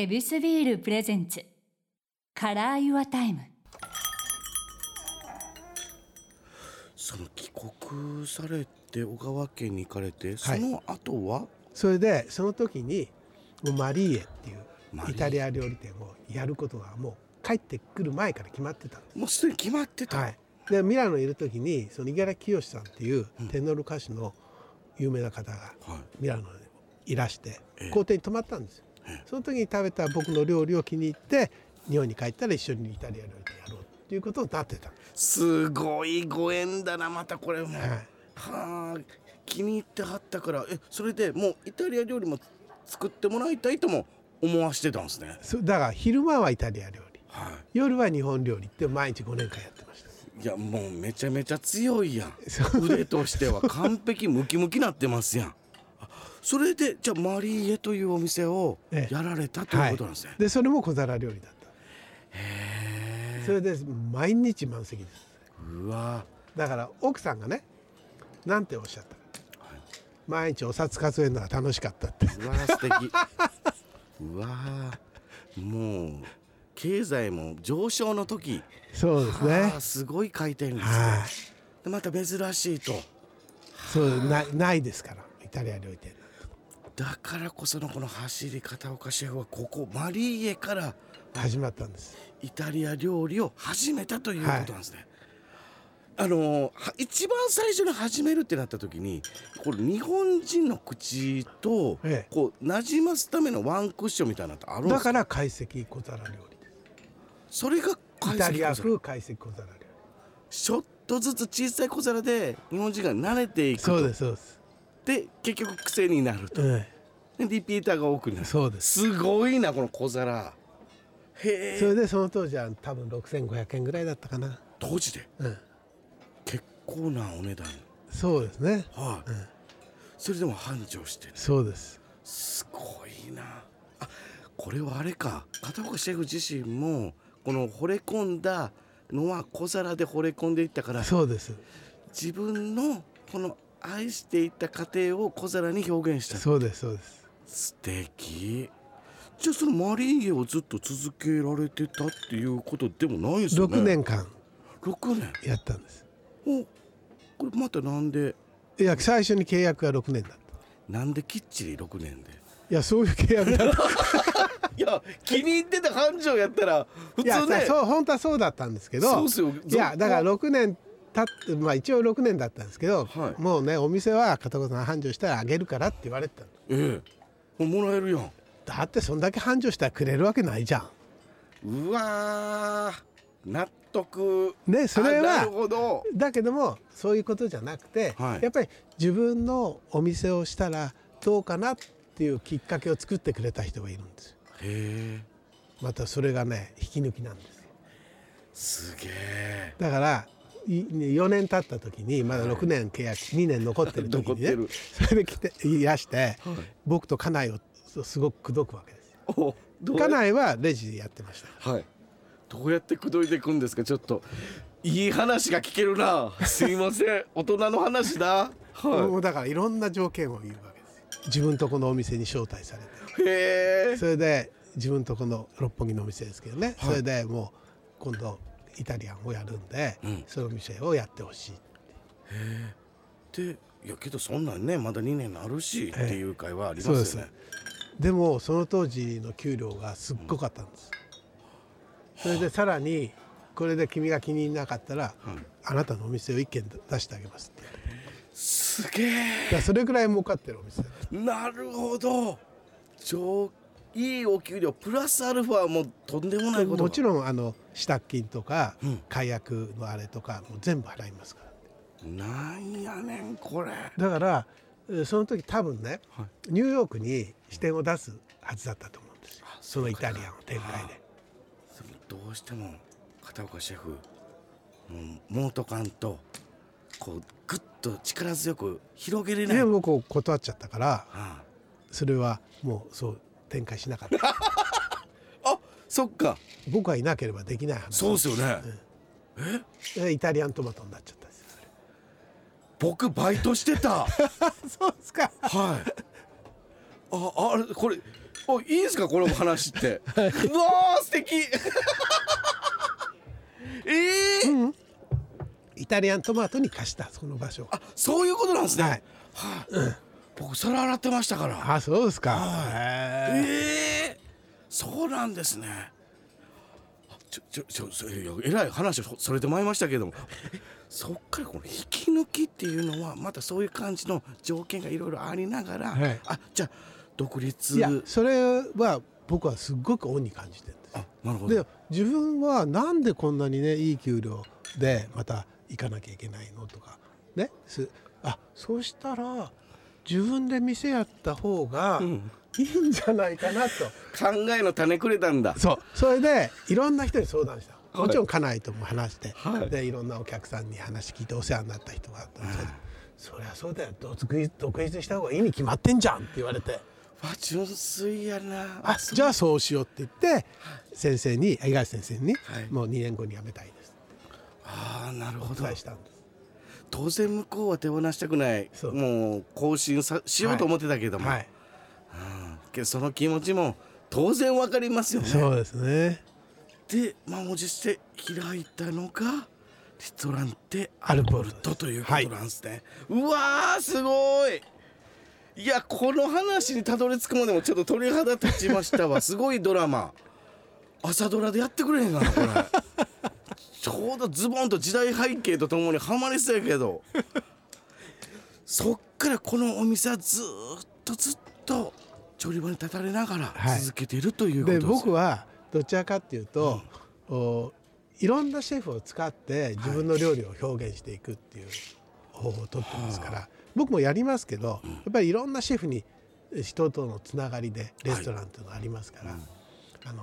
エビスビール presents。Color Your Time。その帰国されて小川軒に行かれてその後は、それでその時にマリーエっていうイタリア料理店をやることがもう帰ってくる前から決まってたんでもうすでに決まってす。た、はい、でミラノにいる時にその五十嵐喜芳さんっていうテノール歌手の有名な方がはい。ミラノにいらしてええ。校庭に泊まったんですよ。ええ。その時に食べた僕の料理を気に入って日本に帰ったら一緒にイタリア料理店やろうっていうことになってた。す。すごいご縁だなまたこれも、はい。はあ気に入ってはったから。えそれでもうイタリア料理も作ってもらいたいとも思わしてたんですね。だから昼間はイタリア料理。は夜は日本料理って毎日5年間やってました。いいやもうめちゃめちゃ強いやん。腕としては完璧ムキムキなってますやん。あそれでじゃあマリーエというお店をええ。やられたということなんですね、でそれも小皿料理だった。へそれで毎日満席です。えうわ。だから奥さんがねなんておっしゃったか、毎日お札数えるのが楽しかったって。うわ素敵。うわ。もう経済も上昇の時。そうですね。はあすごい回転率で。また珍しいと。そうなないですから。イタリア料理店だからこそのこの走り片岡シェフはここマリーエから始まったんです。イタリア料理を始めたということなんですね。あのは一番最初に始めるってなった時にこれ日本人の口とええ。こう馴染ますためのワンクッションみたいなのってあるんですか？だから懐石小皿料理でそれがすイタリア風懐石小皿料理。ちょっとずつ小さい小皿で日本人が慣れていくと。そうですそうです、で結局癖になると。えでリピーターが多くなえる。そうです。すごいなこの小皿。へえ。それでその当時は多分6500円ぐらいだったかな、当時で？うん、結構なお値段。そうですね。はい、うん。それでも繁盛してる。そうです。すごいな。あこれはあれか。片岡シェフ自身もこの惚れ込んだのは小皿で惚れ込んでいったからそうです。自分のこの愛していった過程を小皿に表現した。そうですそうです。素敵。じゃあそのマリーゲをずっと続けられてたっていうことでもないですよね。6年間。6年？やったんです。おこれまたなんで？いや最初に契約が6年だった。なんできっちり6年で？いやそういう契約だった。いや気に入ってた繁盛やったら普いや通ねそう本当はそうだったんですけど。いやだから6年経ってまあ一応6年だったんですけど、はい。もうねお店は片岡さん繁盛したらあげるからって言われてたの。ええ。もらえるやん。だってそんだけ繁盛したらくれるわけないじゃん。うわー。納得。ねそれはあなるほど。だけどもそういうことじゃなくて、はい。やっぱり自分のお店をしたらどうかなっていうきっかけを作ってくれた人がいるんですよ。へえ。またそれがね引き抜きなんですよ。すげえ。だからい4年経った時にまだ6年契約2年残ってる時にねそれで来ていらしてはい。僕と家内をすごく口説くわけですよ。家内はレジでやってました。はい。どうやって口説いていくんですか？ちょっといい話が聞けるな。すいません。大人の話だ。はもうだからいろんな条件を言うわけですよ。自分とこのお店に招待されて。いへえ。それで自分とこの六本木のお店ですけどね、はいそれでもう今度イタリアンをやるんで、うん。そのお店をやってほしい。でいやけどそんなんねまだ2年なるしっていう会話ありそうですますよね。でもその当時の給料がすっごかったんです、それでさらにこれで君が気に入らなかったら、うん。あなたのお店を一軒出してあげますって。すげえ。それぐらい儲かってるお店だなるほど。超いいお給料プラスアルファもとんでもないこと。もちろろんあの支度金とか、うん。解約のあれとかもう全部払いますから。んなんやねんこれ。だからえーその時多分ね、はニューヨークに支店を出すはずだったと思うんですそのイタリアンを展開で。でもどうしても片岡シェフもうモート感とこうグッと力強く広げれない。で僕を断っちゃったからあ。それはもうそう展開しなかった。ああそっか。僕はいなければできない話。そうですよね、でイタリアントマトになっちゃったんです。よ僕バイトしてた。そうですか。はい。ああれこれおいいですか？この話って、うわー素敵。えー？イタリアントマトに貸したその場所。あそういうことなんですね。はい。はい、僕皿洗ってましたから。あそうですか。へえええそうなんですね。ちょちょちょえらい話そそれてまいりましたけども。え そっからこの引き抜きっていうのはまたそういう感じの条件がいろいろありながら、はい。あじゃあ独立。いやそれは僕はすっごく恩に感じてるんです。あなるほど。で自分はなんでこんなにねいい給料でまた行かなきゃいけないのとかねすあそうしたら自分で店やった方がいいんじゃないかなと、考えの種くれたんだ。そう。それでいろんな人に相談した。はい。もちろん家内とも話して、はい。でいろんなお客さんに話聞いてお世話になった人があったんですけど、そりゃそうだよ。独立独立した方がいいに決まってんじゃんって言われて。わ純粋やな。あじゃあそうしようって言って先生に五十嵐先生に、はい。もう2年後に辞めたいですああなるほおど伝えしたんです当然向こうは手放したくない。もう更新さしようと思ってたけども、はい。けどその気持ちも当然わかりますよね。そうですね。で満を持して開いたのがリトランテアルボルトということなんですね、うわーすごい。いやこの話にたどり着くまでもちょっと鳥肌立ちましたわ。すごいドラマ。朝ドラでやってくれへんかなこれ ちょうどズボンと時代背景とともにハマりそうやけど。そっからこのお店はずーっとずっと調理場に立たれながらはい。続けているということでです、僕はどちらかっていうと、おいろんなシェフを使って自分の料理を表現していくっていう方法をとってますから、僕もやりますけど、やっぱりいろんなシェフに人とのつながりでレストランっていうのがありますから、あの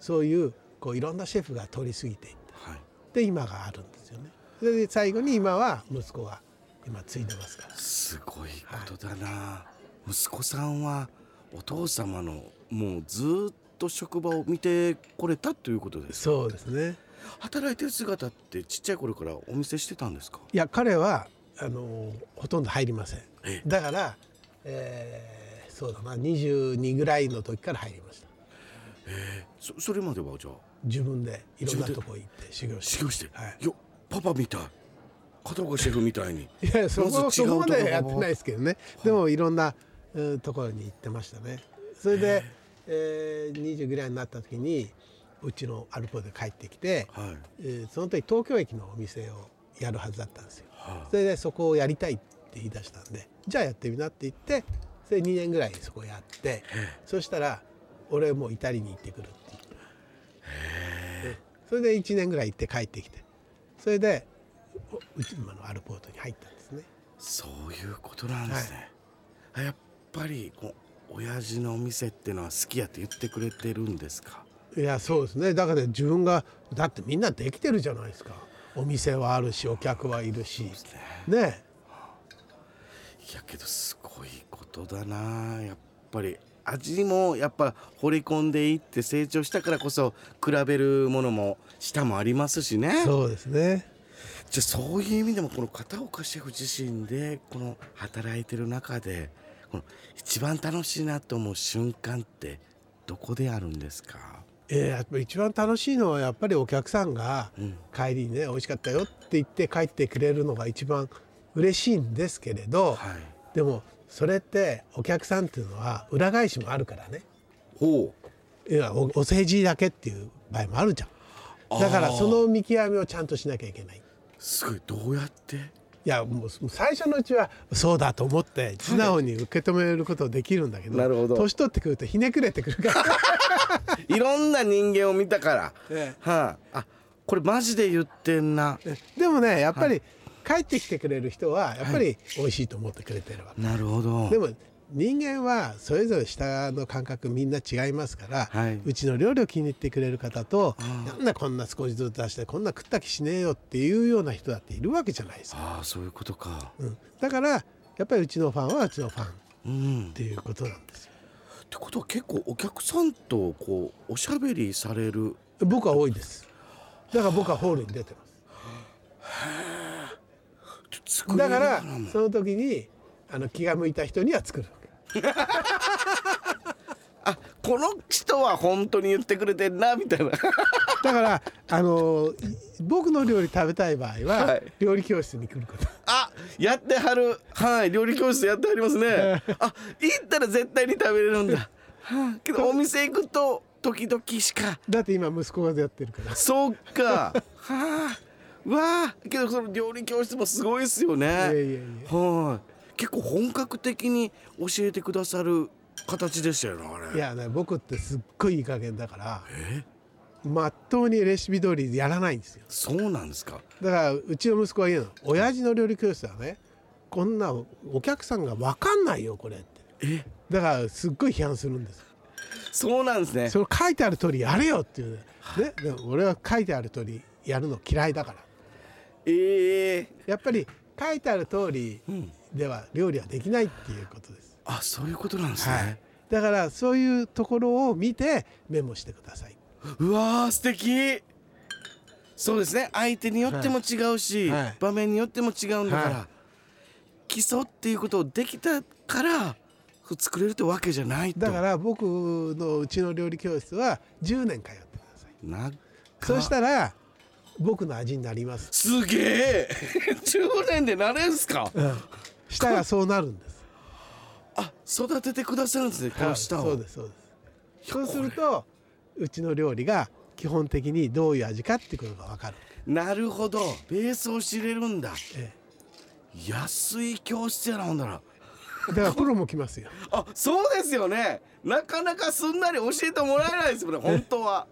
そういうこういろんなシェフが通り過ぎていってはいで今があるんですよね。それで最後に今は息子が今継いでますから。すごいことだな、息子さんはお父様のもうずーっと職場を見てこれたということですか？そうですね。働いてる姿ってちっちゃい頃からお見せしてたんですか？いや彼はあのほとんど入りませんえ。だから、えーそうだな22ぐらいの時から入りました。そそれまではじゃあ？自分でいろんなとこ行って修行して。修行して、はい。よパパみたい。片岡シェフみたいに。いやそこまそこまでやってないですけどね。でもいろんな、うんところに行ってましたね。それで、えー、20ぐらいになった時にうちのアルポで帰ってきて、はい。えーその時東京駅のお店をやるはずだったんですよ。はそれでそこをやりたいって言い出したんでじゃあやってみなって言ってそれ2年ぐらいそこやってそしたら俺もうイタリに行ってくるってそれで1年ぐらい行って帰ってきて。それでおうち今のアルポートに入ったんですね。そういうことなんですね、あやっぱりこう親父のお店っていうのは好きやって言ってくれてるんですか？いやそうですね。だから自分がだってみんなできてるじゃないですか。お店はあるしお客はいるし。ね。いやけどすごいことだな。やっぱり味もやっぱ掘り込んでいって成長したからこそ比べるものも舌もありますしね。そうですね。じゃあそういう意味でもこの片岡シェフ自身でこの働いてる中でこの一番楽しいなと思う瞬間ってどこであるんですか？えーやっぱり一番楽しいのはやっぱりお客さんがうん。帰りにね美味しかったよって言って帰ってくれるのが一番嬉しいんですけれど、はい。でもそれってお客さんっていうのは裏返しもあるからね。ほう。いやおお世辞だけっていう場合もあるじゃん。だからその見極めをちゃんとしなきゃいけない。すごい。どうやって？いやもう最初のうちはそうだと思って素直に受け止めることできるんだけど,、なるほど。年取ってくるとひねくれてくるから。いろんな人間を見たから、えはい、あこれマジで言ってんな。でもねやっぱり帰ってきてくれる人はやっぱり美味しいと思ってくれてるわけ、なるほど。でも人間はそれぞれ舌の感覚みんな違いますから、はい。うちの料理を気に入ってくれる方となんだこんな少しずつ出してこんな食った気しねえよっていうような人だっているわけじゃないですか、ああそういうことか。うん、だからやっぱりうちのファンはうちのファンっうんていうことなんですよ。ってことは結構お客さんとこうおしゃべりされる。僕は多いです。だから僕はホールに出てますだからその時にあの気が向いた人には作る あこの人は本当に言ってくれてんなみたいな。だからあのい僕の料理食べたい場合は、はい。料理教室に来ること。あやってはる。はい料理教室やってはりますね。あ行ったら絶対に食べれるんだ、はあ、けどお店行くと時々しか。だって今息子がやってるから。そうか。はあわあけどその料理教室もすごいですよね。はい。結構本格的に教えてくださる形でしたよねあれ。いやね僕ってすっごいいい加減だからまっとうにレシピ通りやらないんですよ。そうなんですか？だからうちの息子は言うの親父の料理教室はねこんなお客さんが分かんないよこれって。え？だからすっごい批判するんです。そうなんですね。それ書いてある通りやれよっていうねでも俺は書いてある通りやるの嫌いだからええやっぱり書いてある通りんでは料理はできないっていうことです、あそういうことなんですね、はい、だからそういうところを見てメモしてください。うわー素敵。そうですね。相手によっても違うし、はい。はい。場面によっても違うんだから、は基礎っていうことをできたから作れるってわけじゃないと。だから僕のうちの料理教室は10年通ってください。そうしたら僕の味になります、すげえ。10年でなれんすか？うん、舌がそうなるんです。あ育ててくださるんですねこの舌を、はいそうですそうです。そうするとうちの料理が基本的にどういう味かっていうことが分かる、なるほど。ベースを知れるんだ。え安い教室やなほんだら。え、だからプロも来ますよ。あそうですよね。なかなかすんなり教えてもらえないですよね本当は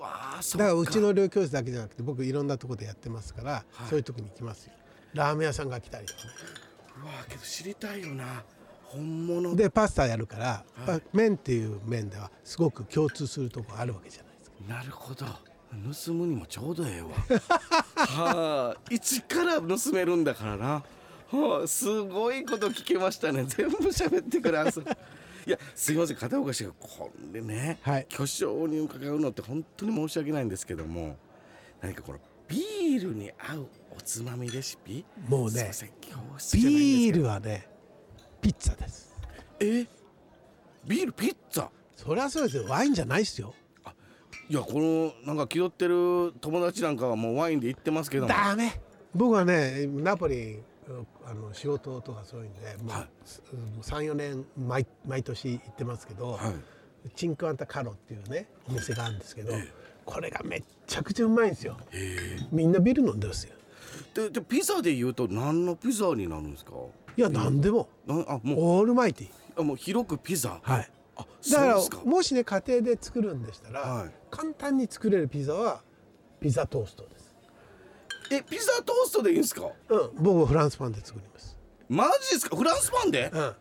だっか。らうちの料理教室だけじゃなくて僕いろんなところでやってますから、はい。そういう時に来ますよ。ラーメン屋さんが来たりとかね。うわけど知りたいよな。本物。でパスタやるから、はい。麺っていう面ではすごく共通するところあるわけじゃないですか。なるほど。盗むにもちょうどええわ。はあ一から盗めるんだからな。はあすごいこと聞けましたね。全部喋ってくださいいやすいません片岡氏がこれね、はい。巨匠に伺うのって本当に申し訳ないんですけども何かこのビールに合うおつまみレシピ？もうねビールはねピッツァです。え？ビールピッツァ？そりゃそうですよ。ワインじゃないですよ。いやこのなんか気取ってる友達なんかはもうワインで言ってますけども。ダメ。僕はねナポリあの仕事とかそういうんでもう、はい。34年毎毎年行ってますけど、はい。チンクアンタカロっていうねお店があるんですけど、ええ。これがめっちゃくちゃうまいんですよ。へみんなビール飲んでるんですよ。えででピザで言うと何のピザになるんですか？いや何でも、なあもう。オールマイティあもう広くピザ。はい。あだからそうですか。もしね家庭で作るんでしたら、はい。簡単に作れるピザはピザトーストですえピザトーストでいいんですか？うん僕はフランスパンで作ります。マジですか？フランスパンで？うん。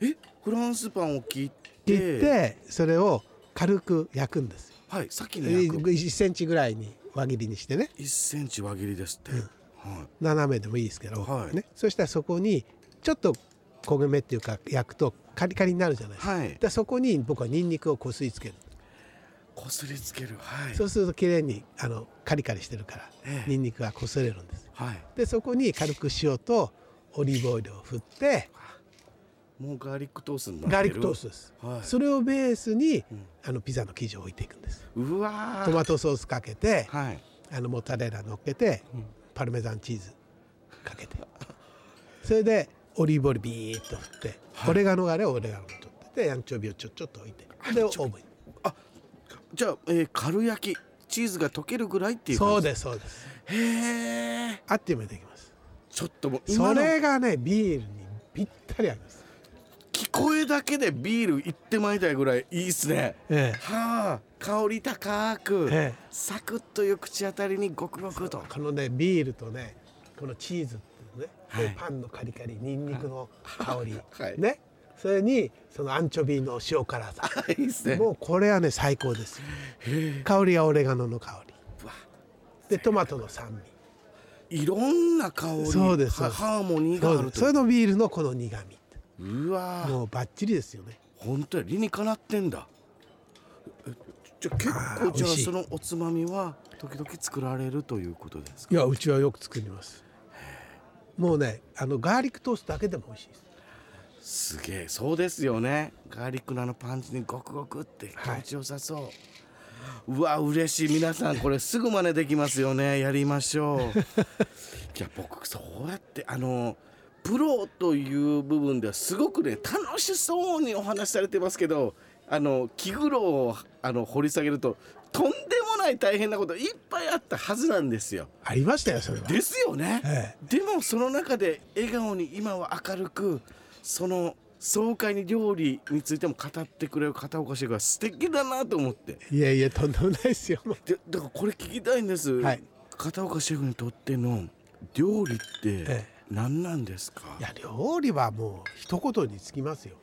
えフランスパンを切って。切ってそれを軽く焼くんですよ。はい先に焼く。1センチぐらいに輪切りにしてね。1センチ輪切りですって、はい。斜めでもいいですけど、はい。ね、そしたらそこにちょっと焦げ目っていうか焼くとカリカリになるじゃないですか,、はい。でそこに僕はニンニクをこすりつける、こすりつける。はい。そうするときれいにあのカリカリしてるから、ええ。ニンニクがこすれるんです。はい。でそこに軽く塩とオリーブオイルを振ってもうガーリックトーストにガーリックトーストです、はい。それをベースに、あのピザの生地を置いていくんです。うわー。トマトソースかけて、はい。あのモッツァレラ乗っけて、パルメザンチーズかけて。それでオリーブオイルビーッと振って、オレガノがあればオレガノを取っててアンチョビをちょちょっと置いて。でオーブンにじゃあ、えー、軽焼きチーズが溶けるぐらいっていうそうですそうです。へえあっという間にできます。ちょっともう今そのれがねビールにぴったり合います。聞こえだけでビールいってまいたいぐらいいいっすね。ええ。はあ香り高く、ええ。サクッという口当たりにゴクゴクと。このねビールとねこのチーズってね、はい。でパンのカリカリニンニクの香り、はい。ねそれにそのアンチョビの塩辛さ。いいっすね。もうこれはね最高ですよ。香りはオレガノの香り。でトマトの酸味。いろんな香り。そうです。はハーモニーがあるそれのビールのこの苦味。うわ。もうバッチリですよね。本当や理にかなってんだ。えじゃあ結構じゃそのおつまみは時々作られるということですか？いやうちはよく作ります。もうねあのガーリックトーストだけでも美味しいですすげえそうですよね。ガーリックのあのパンチにゴクゴクって気持ちよさそう、うわ嬉しい。皆さんこれすぐ真似できますよね。やりましょう。いや僕そうやってあのプロという部分ではすごくね楽しそうにお話しされてますけどあの気苦労をあの掘り下げるととんでもない大変なこといっぱいあったはずなんですよ。ありましたよそれは。ですよね、え。でもその中で笑顔に今は明るくその爽快に料理についても語ってくれる片岡シェフが素敵だなと思って。いやいやとんでもないですよ。でだからこれ聞きたいんです、はい。片岡シェフにとっての料理ってえ何なんですか、いや料理はもう一言につきますよ。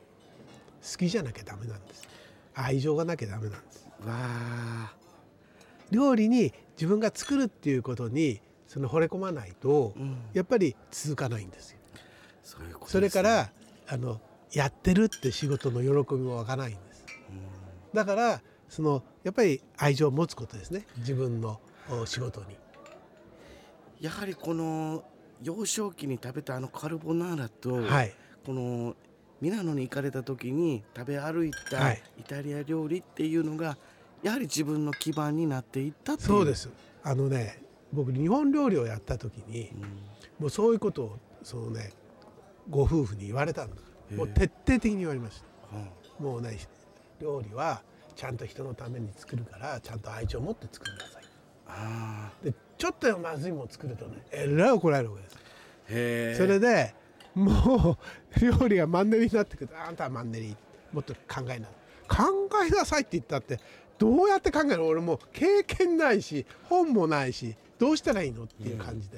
好きじゃなきゃダメなんです。愛情がなきゃダメなんです。わあ。料理に自分が作るっていうことにその惚れ込まないと、うん。やっぱり続かないんですよ。そういうことですね。それからあのやってるって仕事の喜びもわからないんです。だからそのやっぱり愛情を持つことですね。自分のお仕事に。やはりこの幼少期に食べたあのカルボナーラと、はい。このミラノに行かれた時に食べ歩いたはい。イタリア料理っていうのがやはり自分の基盤になっていったっていう。そうです。あのね僕日本料理をやった時に、もうそういうことをそのねご夫婦に言われたんだ。もう徹底的に言われました。うん。もうね料理はちゃんと人のために作るからちゃんと愛情を持って作りなさい。あでちょっとまずいもの作るとねえらい怒られるわけです。それでもう料理がマンネリになってくるとあんたはマンネリもっと考えな考えなさいって言ったってどうやって考える？の俺もう経験ないし本もないしどうしたらいいの？っていう感じで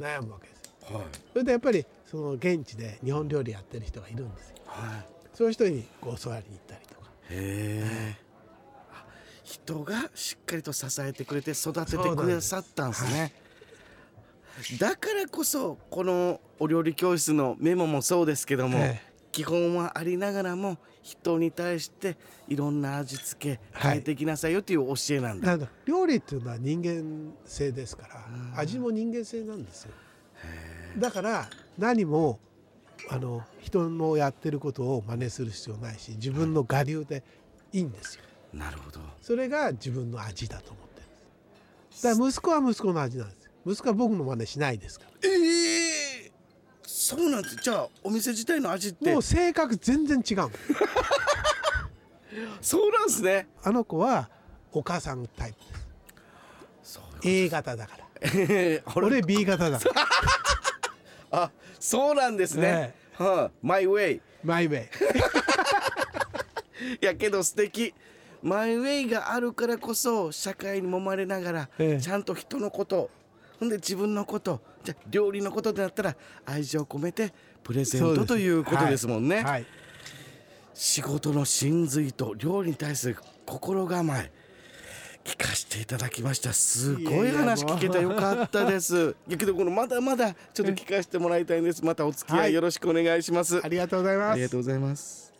悩むわけです。よはい。それでやっぱりその現地で日本料理やってる人がいるんですよ。はい。そういう人にこう教わりに行ったりとか。へえ人がしっかりと支えてくれて育ててくださったんですね。だからこそこのお料理教室のメモもそうですけども、ええ。基本はありながらも人に対していろんな味付けはい。変えていきなさいよという教えなんだ、なんだ料理っていうのは人間性ですから味も人間性なんですよ。だから何もあの人のやってることを真似する必要ないし自分の我流でいいんですよ。なるほど。それが自分の味だと思ってるんです。だから息子は息子の味なんですよ。息子は僕の真似しないですから。ええそうなんです。じゃあお店自体の味って。もう性格全然違うの そうなんですね。あの子はお母さんタイプです。そう A 型だから。俺 B 型だから あそうなんですね、はあ、マイウェイマイウェイいやけど素敵。マイウェイがあるからこそ社会に揉まれながら、ええ。ちゃんと人のことほんで自分のことじゃあ料理のことでなったら愛情を込めてプレゼントということですもんね、はい。はい。仕事の真髄と料理に対する心構え聞かせていただきました。すごい話聞けてよかったです。いやけどこのまだまだちょっと聞かせてもらいたいんです。またお付き合はいい。よろしくお願いします、ありがとうございます。ありがとうございます